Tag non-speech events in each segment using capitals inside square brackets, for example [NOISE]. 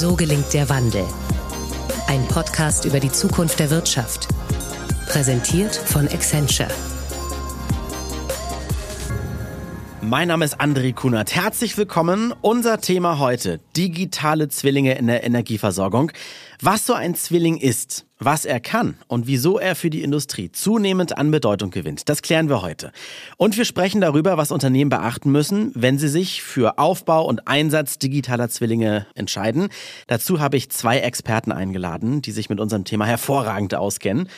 So gelingt der Wandel. Ein Podcast über die Zukunft der Wirtschaft. Präsentiert von Accenture. Mein Name ist André Kunert. Herzlich willkommen. Unser Thema heute, digitale Zwillinge in der Energieversorgung. Was so ein Zwilling ist, was er kann und wieso er für die Industrie zunehmend an Bedeutung gewinnt, das klären wir heute. Und wir sprechen darüber, was Unternehmen beachten müssen, wenn sie sich für Aufbau und Einsatz digitaler Zwillinge entscheiden. Dazu habe ich zwei Experten eingeladen, die sich mit unserem Thema hervorragend auskennen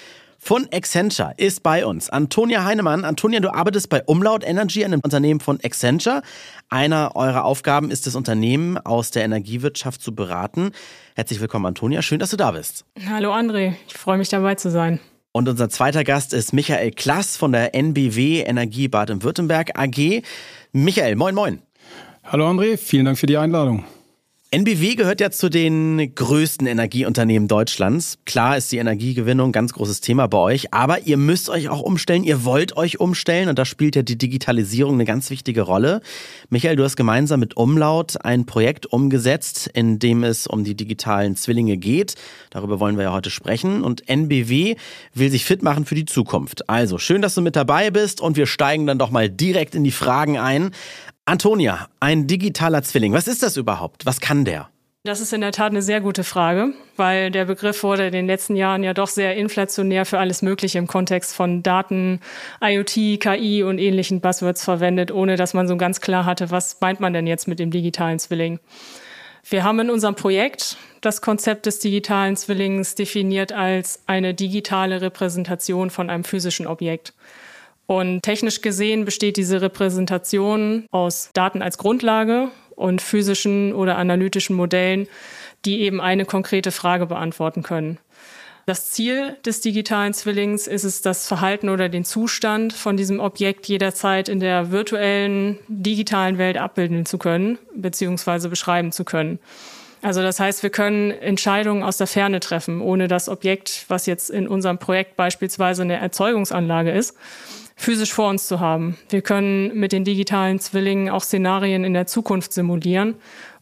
von Accenture ist bei uns. Antonia Heinemann. Antonia, du arbeitest bei Umlaut Energy, einem Unternehmen von Accenture. Einer eurer Aufgaben ist es, Unternehmen aus der Energiewirtschaft zu beraten. Herzlich willkommen, Antonia. Schön, dass du da bist. Hallo, André. Ich freue mich, dabei zu sein. Und unser zweiter Gast ist Michael Klass von der NBW Energie Baden-Württemberg AG. Michael, moin, moin. Hallo, André. Vielen Dank für die Einladung. NBW gehört ja zu den größten Energieunternehmen Deutschlands. Klar ist die Energiegewinnung ein ganz großes Thema bei euch, aber ihr müsst euch auch umstellen, ihr wollt euch umstellen und da spielt ja die Digitalisierung eine ganz wichtige Rolle. Michael, du hast gemeinsam mit Umlaut ein Projekt umgesetzt, in dem es um die digitalen Zwillinge geht. Darüber wollen wir ja heute sprechen und NBW will sich fit machen für die Zukunft. Also schön, dass du mit dabei bist und wir steigen dann doch mal direkt in die Fragen ein. Antonia, ein digitaler Zwilling, was ist das überhaupt? Was kann der? Das ist in der Tat eine sehr gute Frage, weil der Begriff wurde in den letzten Jahren ja doch sehr inflationär für alles Mögliche im Kontext von Daten, IoT, KI und ähnlichen Buzzwords verwendet, ohne dass man so ganz klar hatte, was meint man denn jetzt mit dem digitalen Zwilling. Wir haben in unserem Projekt das Konzept des digitalen Zwillings definiert als eine digitale Repräsentation von einem physischen Objekt. Und technisch gesehen besteht diese Repräsentation aus Daten als Grundlage und physischen oder analytischen Modellen, die eben eine konkrete Frage beantworten können. Das Ziel des digitalen Zwillings ist es, das Verhalten oder den Zustand von diesem Objekt jederzeit in der virtuellen, digitalen Welt abbilden zu können, beziehungsweise beschreiben zu können. Also das heißt, wir können Entscheidungen aus der Ferne treffen, ohne das Objekt, was jetzt in unserem Projekt beispielsweise eine Erzeugungsanlage ist, physisch vor uns zu haben. Wir können mit den digitalen Zwillingen auch Szenarien in der Zukunft simulieren,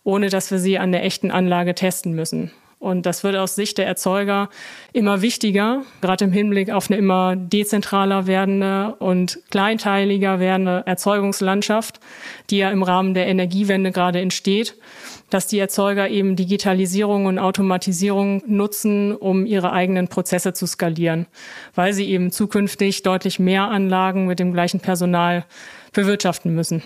ohne dass wir sie an der echten Anlage testen müssen. Und das wird aus Sicht der Erzeuger immer wichtiger, gerade im Hinblick auf eine immer dezentraler werdende und kleinteiliger werdende Erzeugungslandschaft, die ja im Rahmen der Energiewende gerade entsteht dass die Erzeuger eben Digitalisierung und Automatisierung nutzen, um ihre eigenen Prozesse zu skalieren, weil sie eben zukünftig deutlich mehr Anlagen mit dem gleichen Personal bewirtschaften müssen.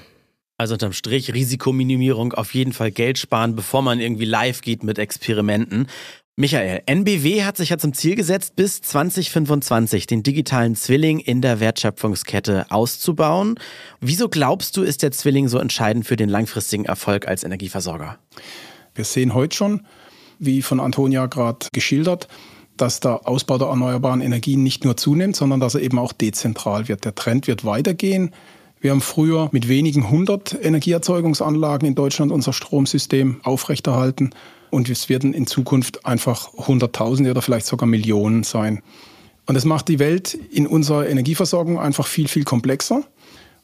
Also unterm Strich Risikominimierung, auf jeden Fall Geld sparen, bevor man irgendwie live geht mit Experimenten. Michael, NBW hat sich ja zum Ziel gesetzt, bis 2025 den digitalen Zwilling in der Wertschöpfungskette auszubauen. Wieso glaubst du, ist der Zwilling so entscheidend für den langfristigen Erfolg als Energieversorger? Wir sehen heute schon, wie von Antonia gerade geschildert, dass der Ausbau der erneuerbaren Energien nicht nur zunimmt, sondern dass er eben auch dezentral wird. Der Trend wird weitergehen. Wir haben früher mit wenigen hundert Energieerzeugungsanlagen in Deutschland unser Stromsystem aufrechterhalten. Und es werden in Zukunft einfach Hunderttausende oder vielleicht sogar Millionen sein. Und das macht die Welt in unserer Energieversorgung einfach viel, viel komplexer.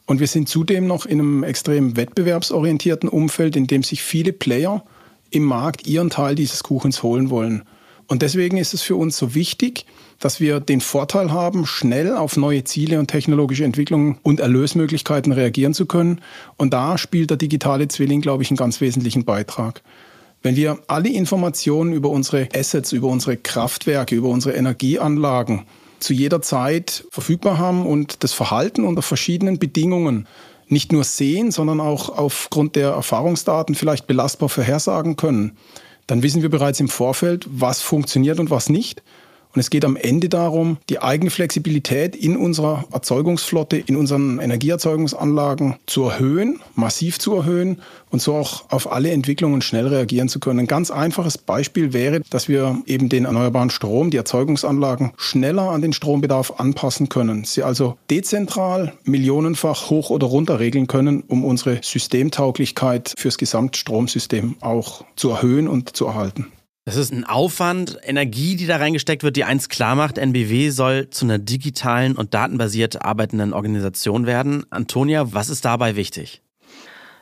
Und wir sind zudem noch in einem extrem wettbewerbsorientierten Umfeld, in dem sich viele Player im Markt ihren Teil dieses Kuchens holen wollen. Und deswegen ist es für uns so wichtig, dass wir den Vorteil haben, schnell auf neue Ziele und technologische Entwicklungen und Erlösmöglichkeiten reagieren zu können. Und da spielt der digitale Zwilling, glaube ich, einen ganz wesentlichen Beitrag. Wenn wir alle Informationen über unsere Assets, über unsere Kraftwerke, über unsere Energieanlagen zu jeder Zeit verfügbar haben und das Verhalten unter verschiedenen Bedingungen nicht nur sehen, sondern auch aufgrund der Erfahrungsdaten vielleicht belastbar vorhersagen können, dann wissen wir bereits im Vorfeld, was funktioniert und was nicht und es geht am Ende darum, die eigene Flexibilität in unserer Erzeugungsflotte, in unseren Energieerzeugungsanlagen zu erhöhen, massiv zu erhöhen und so auch auf alle Entwicklungen schnell reagieren zu können. Ein ganz einfaches Beispiel wäre, dass wir eben den erneuerbaren Strom, die Erzeugungsanlagen schneller an den Strombedarf anpassen können. Sie also dezentral millionenfach hoch oder runter regeln können, um unsere Systemtauglichkeit fürs Gesamtstromsystem auch zu erhöhen und zu erhalten. Das ist ein Aufwand, Energie, die da reingesteckt wird, die eins klar macht, NBW soll zu einer digitalen und datenbasiert arbeitenden Organisation werden. Antonia, was ist dabei wichtig?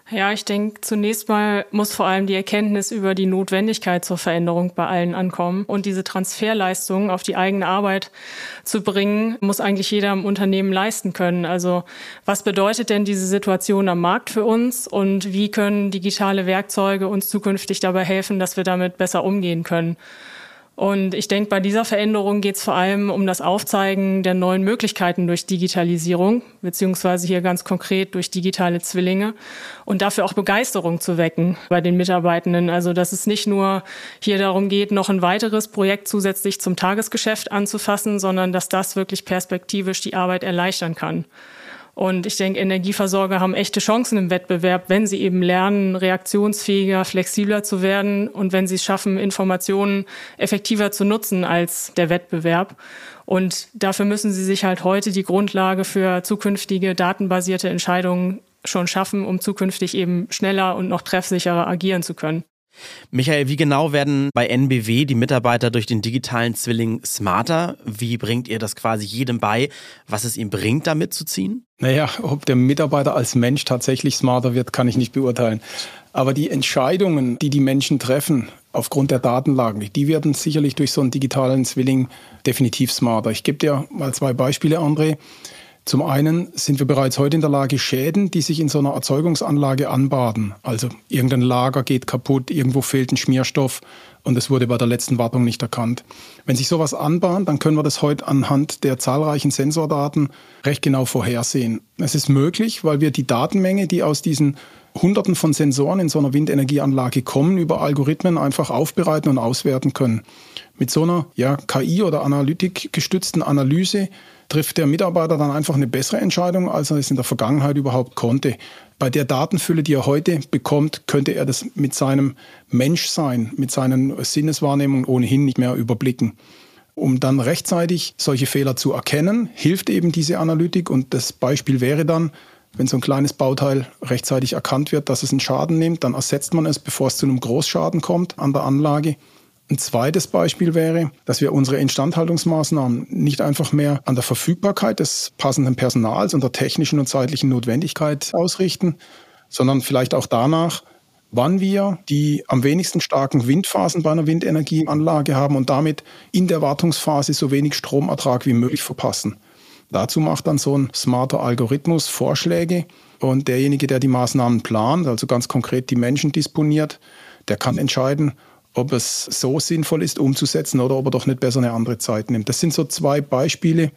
Ja, ich denke, zunächst mal muss vor allem die Erkenntnis über die Notwendigkeit zur Veränderung bei allen ankommen. Und diese Transferleistung auf die eigene Arbeit zu bringen, muss eigentlich jeder im Unternehmen leisten können. Also was bedeutet denn diese Situation am Markt für uns und wie können digitale Werkzeuge uns zukünftig dabei helfen, dass wir damit besser umgehen können? Und ich denke, bei dieser Veränderung geht es vor allem um das Aufzeigen der neuen Möglichkeiten durch Digitalisierung, beziehungsweise hier ganz konkret durch digitale Zwillinge und dafür auch Begeisterung zu wecken bei den Mitarbeitenden. Also, dass es nicht nur hier darum geht, noch ein weiteres Projekt zusätzlich zum Tagesgeschäft anzufassen, sondern dass das wirklich perspektivisch die Arbeit erleichtern kann. Und ich denke, Energieversorger haben echte Chancen im Wettbewerb, wenn sie eben lernen, reaktionsfähiger, flexibler zu werden und wenn sie es schaffen, Informationen effektiver zu nutzen als der Wettbewerb. Und dafür müssen sie sich halt heute die Grundlage für zukünftige datenbasierte Entscheidungen schon schaffen, um zukünftig eben schneller und noch treffsicherer agieren zu können. Michael, wie genau werden bei NBW die Mitarbeiter durch den digitalen Zwilling smarter? Wie bringt ihr das quasi jedem bei, was es ihm bringt, da mitzuziehen? Naja, ob der Mitarbeiter als Mensch tatsächlich smarter wird, kann ich nicht beurteilen. Aber die Entscheidungen, die die Menschen treffen, aufgrund der Datenlagen, die werden sicherlich durch so einen digitalen Zwilling definitiv smarter. Ich gebe dir mal zwei Beispiele, André. Zum einen sind wir bereits heute in der Lage, Schäden, die sich in so einer Erzeugungsanlage anbaden, also irgendein Lager geht kaputt, irgendwo fehlt ein Schmierstoff und es wurde bei der letzten Wartung nicht erkannt. Wenn sich sowas anbahnt, dann können wir das heute anhand der zahlreichen Sensordaten recht genau vorhersehen. Es ist möglich, weil wir die Datenmenge, die aus diesen Hunderten von Sensoren in so einer Windenergieanlage kommen, über Algorithmen einfach aufbereiten und auswerten können. Mit so einer ja, KI- oder Analytik gestützten Analyse trifft der Mitarbeiter dann einfach eine bessere Entscheidung, als er es in der Vergangenheit überhaupt konnte. Bei der Datenfülle, die er heute bekommt, könnte er das mit seinem Menschsein, mit seinen Sinneswahrnehmungen ohnehin nicht mehr überblicken. Um dann rechtzeitig solche Fehler zu erkennen, hilft eben diese Analytik und das Beispiel wäre dann, wenn so ein kleines Bauteil rechtzeitig erkannt wird, dass es einen Schaden nimmt, dann ersetzt man es, bevor es zu einem Großschaden kommt an der Anlage. Ein zweites Beispiel wäre, dass wir unsere Instandhaltungsmaßnahmen nicht einfach mehr an der Verfügbarkeit des passenden Personals und der technischen und zeitlichen Notwendigkeit ausrichten, sondern vielleicht auch danach, wann wir die am wenigsten starken Windphasen bei einer Windenergieanlage haben und damit in der Wartungsphase so wenig Stromertrag wie möglich verpassen. Dazu macht dann so ein smarter Algorithmus Vorschläge und derjenige, der die Maßnahmen plant, also ganz konkret die Menschen disponiert, der kann entscheiden, ob es so sinnvoll ist umzusetzen oder ob er doch nicht besser eine andere Zeit nimmt. Das sind so zwei Beispiele,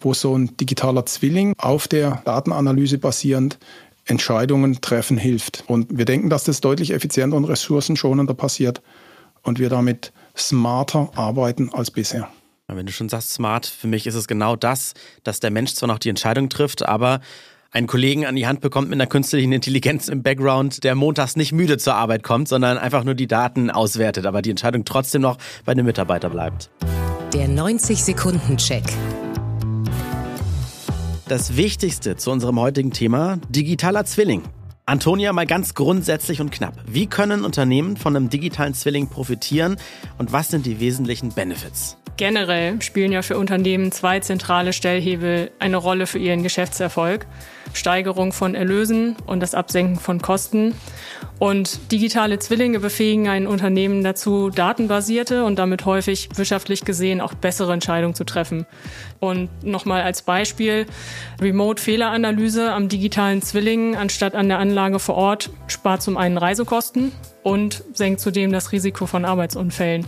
wo so ein digitaler Zwilling auf der Datenanalyse basierend Entscheidungen treffen hilft. Und wir denken, dass das deutlich effizienter und ressourcenschonender passiert und wir damit smarter arbeiten als bisher. Wenn du schon sagst smart, für mich ist es genau das, dass der Mensch zwar noch die Entscheidung trifft, aber einen Kollegen an die Hand bekommt mit einer künstlichen Intelligenz im Background, der montags nicht müde zur Arbeit kommt, sondern einfach nur die Daten auswertet, aber die Entscheidung trotzdem noch bei dem Mitarbeiter bleibt. Der 90-Sekunden-Check. Das Wichtigste zu unserem heutigen Thema, digitaler Zwilling. Antonia, mal ganz grundsätzlich und knapp. Wie können Unternehmen von einem digitalen Zwilling profitieren und was sind die wesentlichen Benefits? Generell spielen ja für Unternehmen zwei zentrale Stellhebel eine Rolle für ihren Geschäftserfolg. Steigerung von Erlösen und das Absenken von Kosten. Und digitale Zwillinge befähigen ein Unternehmen dazu, datenbasierte und damit häufig wirtschaftlich gesehen auch bessere Entscheidungen zu treffen. Und nochmal als Beispiel, Remote-Fehleranalyse am digitalen Zwilling anstatt an der Anlage vor Ort spart zum einen Reisekosten und senkt zudem das Risiko von Arbeitsunfällen.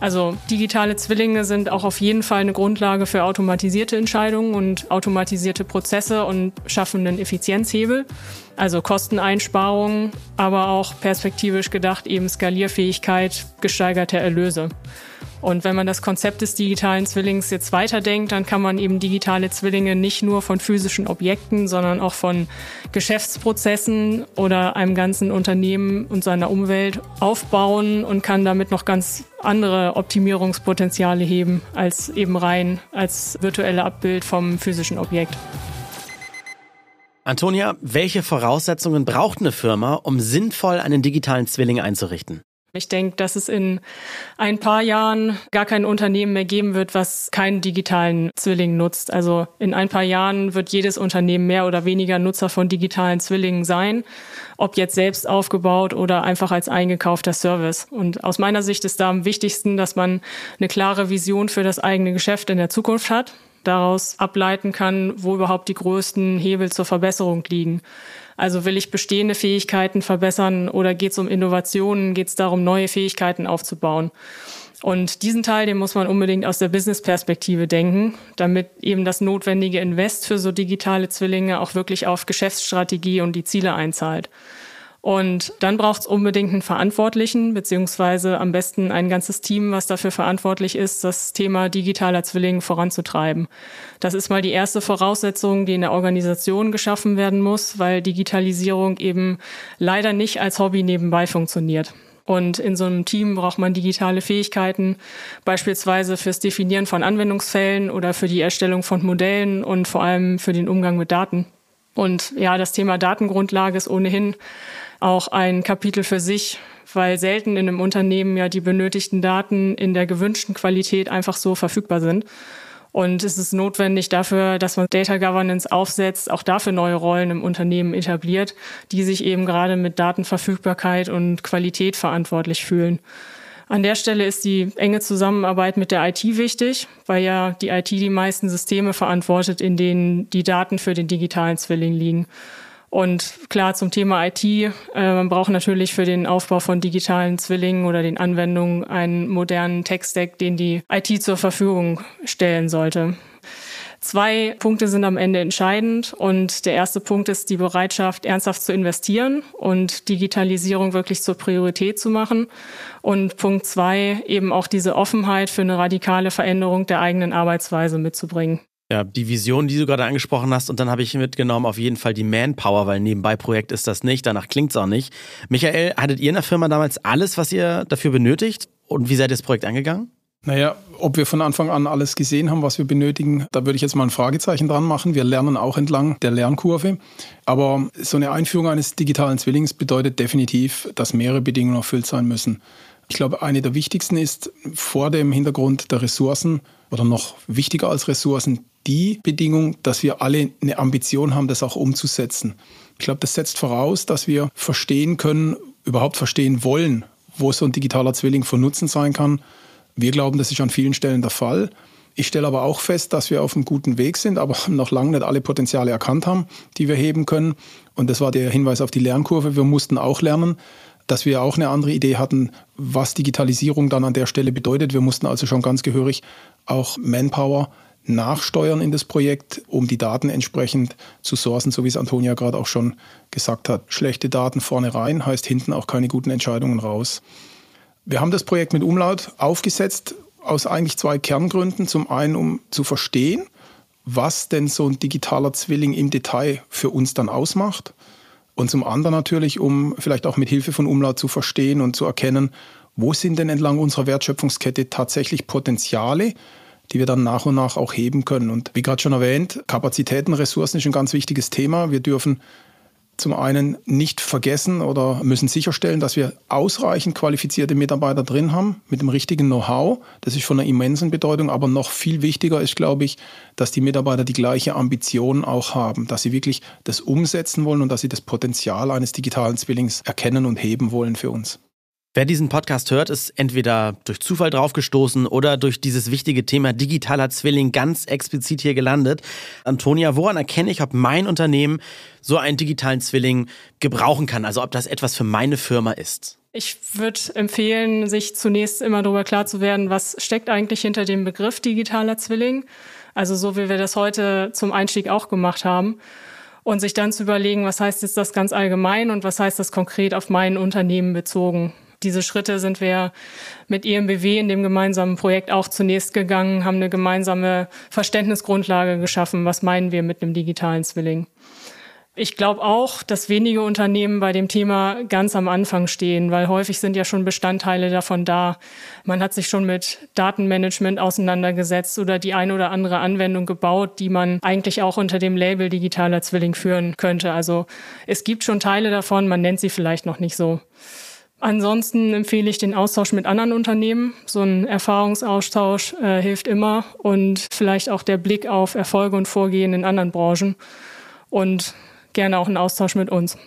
Also digitale Zwillinge sind auch auf jeden Fall eine Grundlage für automatisierte Entscheidungen und automatisierte Prozesse und schaffen einen Effizienzhebel. Also Kosteneinsparungen, aber auch perspektivisch gedacht eben Skalierfähigkeit, gesteigerte Erlöse. Und wenn man das Konzept des digitalen Zwillings jetzt weiterdenkt, dann kann man eben digitale Zwillinge nicht nur von physischen Objekten, sondern auch von Geschäftsprozessen oder einem ganzen Unternehmen und seiner Umwelt aufbauen und kann damit noch ganz andere Optimierungspotenziale heben als eben rein als virtuelle Abbild vom physischen Objekt. Antonia, welche Voraussetzungen braucht eine Firma, um sinnvoll einen digitalen Zwilling einzurichten? Ich denke, dass es in ein paar Jahren gar kein Unternehmen mehr geben wird, was keinen digitalen Zwilling nutzt. Also in ein paar Jahren wird jedes Unternehmen mehr oder weniger Nutzer von digitalen Zwillingen sein, ob jetzt selbst aufgebaut oder einfach als eingekaufter Service. Und aus meiner Sicht ist da am wichtigsten, dass man eine klare Vision für das eigene Geschäft in der Zukunft hat, daraus ableiten kann, wo überhaupt die größten Hebel zur Verbesserung liegen. Also will ich bestehende Fähigkeiten verbessern oder geht es um Innovationen, geht es darum, neue Fähigkeiten aufzubauen? Und diesen Teil, den muss man unbedingt aus der Business-Perspektive denken, damit eben das notwendige Invest für so digitale Zwillinge auch wirklich auf Geschäftsstrategie und die Ziele einzahlt. Und dann braucht es unbedingt einen Verantwortlichen, beziehungsweise am besten ein ganzes Team, was dafür verantwortlich ist, das Thema digitaler Zwilling voranzutreiben. Das ist mal die erste Voraussetzung, die in der Organisation geschaffen werden muss, weil Digitalisierung eben leider nicht als Hobby nebenbei funktioniert. Und in so einem Team braucht man digitale Fähigkeiten, beispielsweise fürs Definieren von Anwendungsfällen oder für die Erstellung von Modellen und vor allem für den Umgang mit Daten. Und ja, das Thema Datengrundlage ist ohnehin auch ein Kapitel für sich, weil selten in einem Unternehmen ja die benötigten Daten in der gewünschten Qualität einfach so verfügbar sind. Und es ist notwendig dafür, dass man Data Governance aufsetzt, auch dafür neue Rollen im Unternehmen etabliert, die sich eben gerade mit Datenverfügbarkeit und Qualität verantwortlich fühlen. An der Stelle ist die enge Zusammenarbeit mit der IT wichtig, weil ja die IT die meisten Systeme verantwortet, in denen die Daten für den digitalen Zwilling liegen. Und klar, zum Thema IT, äh, man braucht natürlich für den Aufbau von digitalen Zwillingen oder den Anwendungen einen modernen Tech-Stack, den die IT zur Verfügung stellen sollte. Zwei Punkte sind am Ende entscheidend und der erste Punkt ist die Bereitschaft, ernsthaft zu investieren und Digitalisierung wirklich zur Priorität zu machen. Und Punkt zwei, eben auch diese Offenheit für eine radikale Veränderung der eigenen Arbeitsweise mitzubringen. Ja, die Vision, die du gerade angesprochen hast, und dann habe ich mitgenommen auf jeden Fall die Manpower, weil nebenbei Projekt ist das nicht, danach klingt es auch nicht. Michael, hattet ihr in der Firma damals alles, was ihr dafür benötigt? Und wie seid ihr das Projekt angegangen? Naja, ob wir von Anfang an alles gesehen haben, was wir benötigen, da würde ich jetzt mal ein Fragezeichen dran machen. Wir lernen auch entlang der Lernkurve. Aber so eine Einführung eines digitalen Zwillings bedeutet definitiv, dass mehrere Bedingungen erfüllt sein müssen. Ich glaube, eine der wichtigsten ist vor dem Hintergrund der Ressourcen oder noch wichtiger als Ressourcen die Bedingung, dass wir alle eine Ambition haben, das auch umzusetzen. Ich glaube, das setzt voraus, dass wir verstehen können, überhaupt verstehen wollen, wo so ein digitaler Zwilling von Nutzen sein kann. Wir glauben, das ist an vielen Stellen der Fall. Ich stelle aber auch fest, dass wir auf einem guten Weg sind, aber [LAUGHS] noch lange nicht alle Potenziale erkannt haben, die wir heben können. Und das war der Hinweis auf die Lernkurve. Wir mussten auch lernen, dass wir auch eine andere Idee hatten, was Digitalisierung dann an der Stelle bedeutet. Wir mussten also schon ganz gehörig auch Manpower nachsteuern in das Projekt, um die Daten entsprechend zu sourcen, so wie es Antonia gerade auch schon gesagt hat. Schlechte Daten vorne rein heißt hinten auch keine guten Entscheidungen raus. Wir haben das Projekt mit Umlaut aufgesetzt aus eigentlich zwei Kerngründen. Zum einen, um zu verstehen, was denn so ein digitaler Zwilling im Detail für uns dann ausmacht. Und zum anderen natürlich, um vielleicht auch mit Hilfe von Umlaut zu verstehen und zu erkennen, wo sind denn entlang unserer Wertschöpfungskette tatsächlich Potenziale, die wir dann nach und nach auch heben können. Und wie gerade schon erwähnt, Kapazitäten, Ressourcen ist ein ganz wichtiges Thema. Wir dürfen zum einen nicht vergessen oder müssen sicherstellen, dass wir ausreichend qualifizierte Mitarbeiter drin haben mit dem richtigen Know-how. Das ist von einer immensen Bedeutung, aber noch viel wichtiger ist, glaube ich, dass die Mitarbeiter die gleiche Ambition auch haben, dass sie wirklich das umsetzen wollen und dass sie das Potenzial eines digitalen Zwillings erkennen und heben wollen für uns. Wer diesen Podcast hört, ist entweder durch Zufall draufgestoßen oder durch dieses wichtige Thema digitaler Zwilling ganz explizit hier gelandet. Antonia, woran erkenne ich, ob mein Unternehmen so einen digitalen Zwilling gebrauchen kann? Also ob das etwas für meine Firma ist? Ich würde empfehlen, sich zunächst immer darüber klar zu werden, was steckt eigentlich hinter dem Begriff digitaler Zwilling. Also so wie wir das heute zum Einstieg auch gemacht haben und sich dann zu überlegen, was heißt jetzt das ganz allgemein und was heißt das konkret auf mein Unternehmen bezogen. Diese Schritte sind wir mit EMBW in dem gemeinsamen Projekt auch zunächst gegangen, haben eine gemeinsame Verständnisgrundlage geschaffen. Was meinen wir mit einem digitalen Zwilling? Ich glaube auch, dass wenige Unternehmen bei dem Thema ganz am Anfang stehen, weil häufig sind ja schon Bestandteile davon da. Man hat sich schon mit Datenmanagement auseinandergesetzt oder die eine oder andere Anwendung gebaut, die man eigentlich auch unter dem Label digitaler Zwilling führen könnte. Also es gibt schon Teile davon, man nennt sie vielleicht noch nicht so. Ansonsten empfehle ich den Austausch mit anderen Unternehmen. So ein Erfahrungsaustausch äh, hilft immer und vielleicht auch der Blick auf Erfolge und Vorgehen in anderen Branchen und gerne auch ein Austausch mit uns.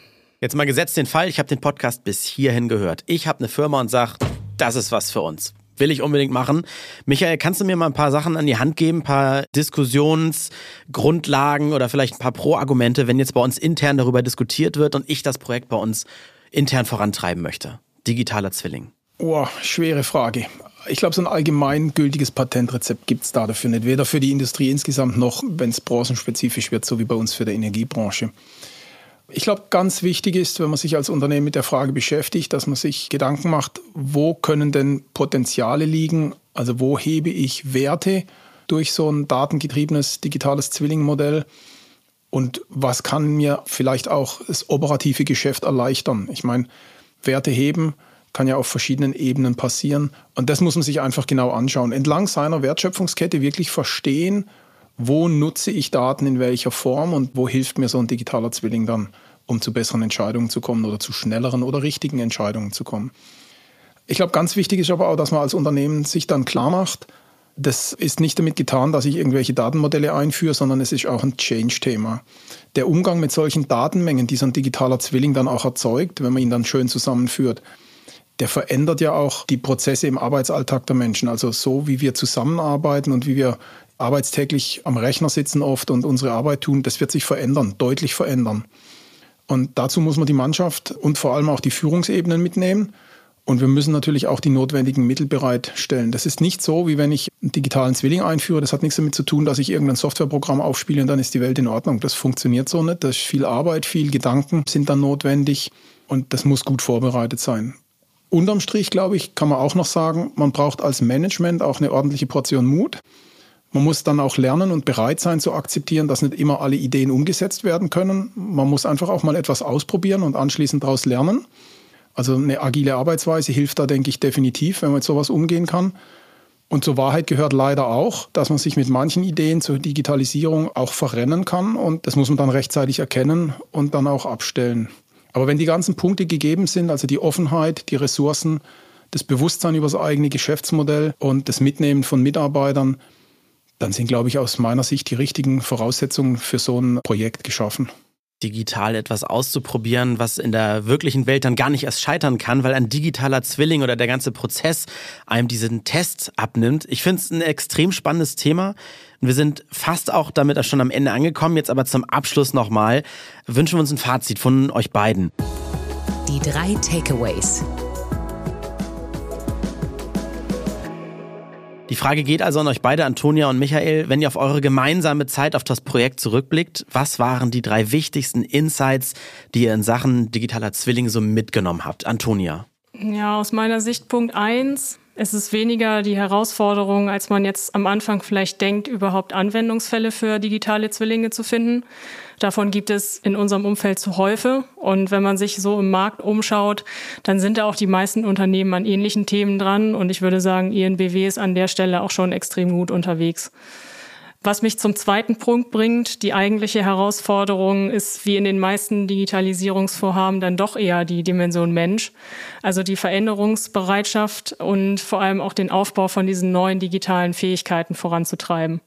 Jetzt mal gesetzt den Fall, ich habe den Podcast bis hierhin gehört. Ich habe eine Firma und sage, das ist was für uns. Will ich unbedingt machen. Michael, kannst du mir mal ein paar Sachen an die Hand geben, ein paar Diskussionsgrundlagen oder vielleicht ein paar Pro-Argumente, wenn jetzt bei uns intern darüber diskutiert wird und ich das Projekt bei uns intern vorantreiben möchte? Digitaler Zwilling. Oh, schwere Frage. Ich glaube, so ein allgemeingültiges Patentrezept gibt es da dafür nicht. Weder für die Industrie insgesamt noch, wenn es branchenspezifisch wird, so wie bei uns für die Energiebranche. Ich glaube, ganz wichtig ist, wenn man sich als Unternehmen mit der Frage beschäftigt, dass man sich Gedanken macht, wo können denn Potenziale liegen? Also wo hebe ich Werte durch so ein datengetriebenes digitales Zwillingmodell? Und was kann mir vielleicht auch das operative Geschäft erleichtern? Ich meine, Werte heben kann ja auf verschiedenen Ebenen passieren. Und das muss man sich einfach genau anschauen. Entlang seiner Wertschöpfungskette wirklich verstehen, wo nutze ich Daten in welcher Form und wo hilft mir so ein digitaler Zwilling dann, um zu besseren Entscheidungen zu kommen oder zu schnelleren oder richtigen Entscheidungen zu kommen. Ich glaube, ganz wichtig ist aber auch, dass man als Unternehmen sich dann klar macht, das ist nicht damit getan, dass ich irgendwelche Datenmodelle einführe, sondern es ist auch ein Change-Thema. Der Umgang mit solchen Datenmengen, die so ein digitaler Zwilling dann auch erzeugt, wenn man ihn dann schön zusammenführt, der verändert ja auch die Prozesse im Arbeitsalltag der Menschen. Also so, wie wir zusammenarbeiten und wie wir arbeitstäglich am Rechner sitzen oft und unsere Arbeit tun, das wird sich verändern, deutlich verändern. Und dazu muss man die Mannschaft und vor allem auch die Führungsebenen mitnehmen. Und wir müssen natürlich auch die notwendigen Mittel bereitstellen. Das ist nicht so, wie wenn ich einen digitalen Zwilling einführe. Das hat nichts damit zu tun, dass ich irgendein Softwareprogramm aufspiele und dann ist die Welt in Ordnung. Das funktioniert so nicht. Das ist viel Arbeit, viel Gedanken sind dann notwendig und das muss gut vorbereitet sein. Unterm Strich, glaube ich, kann man auch noch sagen, man braucht als Management auch eine ordentliche Portion Mut. Man muss dann auch lernen und bereit sein zu akzeptieren, dass nicht immer alle Ideen umgesetzt werden können. Man muss einfach auch mal etwas ausprobieren und anschließend daraus lernen. Also eine agile Arbeitsweise hilft da, denke ich, definitiv, wenn man mit sowas umgehen kann. Und zur Wahrheit gehört leider auch, dass man sich mit manchen Ideen zur Digitalisierung auch verrennen kann. Und das muss man dann rechtzeitig erkennen und dann auch abstellen. Aber wenn die ganzen Punkte gegeben sind, also die Offenheit, die Ressourcen, das Bewusstsein über das eigene Geschäftsmodell und das Mitnehmen von Mitarbeitern, dann sind, glaube ich, aus meiner Sicht die richtigen Voraussetzungen für so ein Projekt geschaffen digital etwas auszuprobieren, was in der wirklichen Welt dann gar nicht erst scheitern kann, weil ein digitaler Zwilling oder der ganze Prozess einem diesen Test abnimmt. Ich finde es ein extrem spannendes Thema. Wir sind fast auch damit schon am Ende angekommen. Jetzt aber zum Abschluss nochmal wünschen wir uns ein Fazit von euch beiden. Die drei Takeaways. Die Frage geht also an euch beide, Antonia und Michael. Wenn ihr auf eure gemeinsame Zeit auf das Projekt zurückblickt, was waren die drei wichtigsten Insights, die ihr in Sachen digitaler Zwilling so mitgenommen habt? Antonia. Ja, aus meiner Sicht Punkt eins es ist weniger die Herausforderung, als man jetzt am Anfang vielleicht denkt, überhaupt Anwendungsfälle für digitale Zwillinge zu finden. Davon gibt es in unserem Umfeld zu Häufe. Und wenn man sich so im Markt umschaut, dann sind da auch die meisten Unternehmen an ähnlichen Themen dran. Und ich würde sagen, INBW ist an der Stelle auch schon extrem gut unterwegs. Was mich zum zweiten Punkt bringt, die eigentliche Herausforderung ist wie in den meisten Digitalisierungsvorhaben dann doch eher die Dimension Mensch. Also die Veränderungsbereitschaft und vor allem auch den Aufbau von diesen neuen digitalen Fähigkeiten voranzutreiben.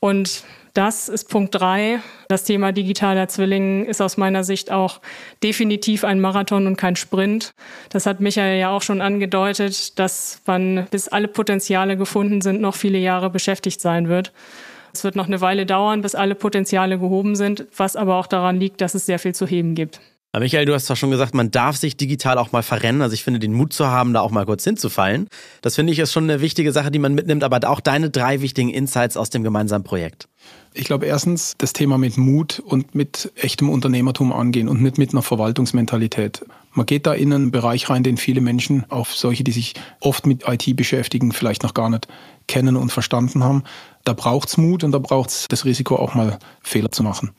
Und das ist Punkt drei. Das Thema digitaler Zwilling ist aus meiner Sicht auch definitiv ein Marathon und kein Sprint. Das hat Michael ja auch schon angedeutet, dass man, bis alle Potenziale gefunden sind, noch viele Jahre beschäftigt sein wird. Es wird noch eine Weile dauern, bis alle Potenziale gehoben sind, was aber auch daran liegt, dass es sehr viel zu heben gibt. Aber Michael, du hast zwar schon gesagt, man darf sich digital auch mal verrennen. Also ich finde, den Mut zu haben, da auch mal kurz hinzufallen, das finde ich ist schon eine wichtige Sache, die man mitnimmt. Aber auch deine drei wichtigen Insights aus dem gemeinsamen Projekt. Ich glaube erstens das Thema mit Mut und mit echtem Unternehmertum angehen und nicht mit einer Verwaltungsmentalität. Man geht da in einen Bereich rein, den viele Menschen, auch solche, die sich oft mit IT beschäftigen, vielleicht noch gar nicht kennen und verstanden haben. Da braucht es Mut und da braucht es das Risiko, auch mal Fehler zu machen.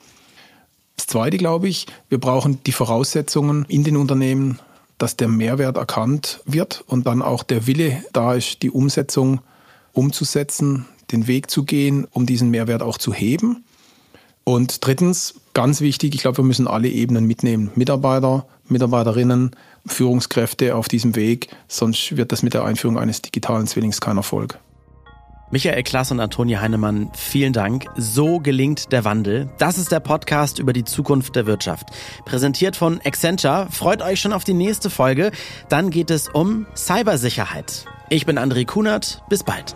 Das Zweite, glaube ich, wir brauchen die Voraussetzungen in den Unternehmen, dass der Mehrwert erkannt wird und dann auch der Wille da ist, die Umsetzung umzusetzen, den Weg zu gehen, um diesen Mehrwert auch zu heben. Und drittens, ganz wichtig, ich glaube, wir müssen alle Ebenen mitnehmen. Mitarbeiter, Mitarbeiterinnen, Führungskräfte auf diesem Weg, sonst wird das mit der Einführung eines digitalen Zwillings kein Erfolg. Michael Klass und Antonia Heinemann, vielen Dank. So gelingt der Wandel. Das ist der Podcast über die Zukunft der Wirtschaft. Präsentiert von Accenture. Freut euch schon auf die nächste Folge. Dann geht es um Cybersicherheit. Ich bin André Kunert. Bis bald.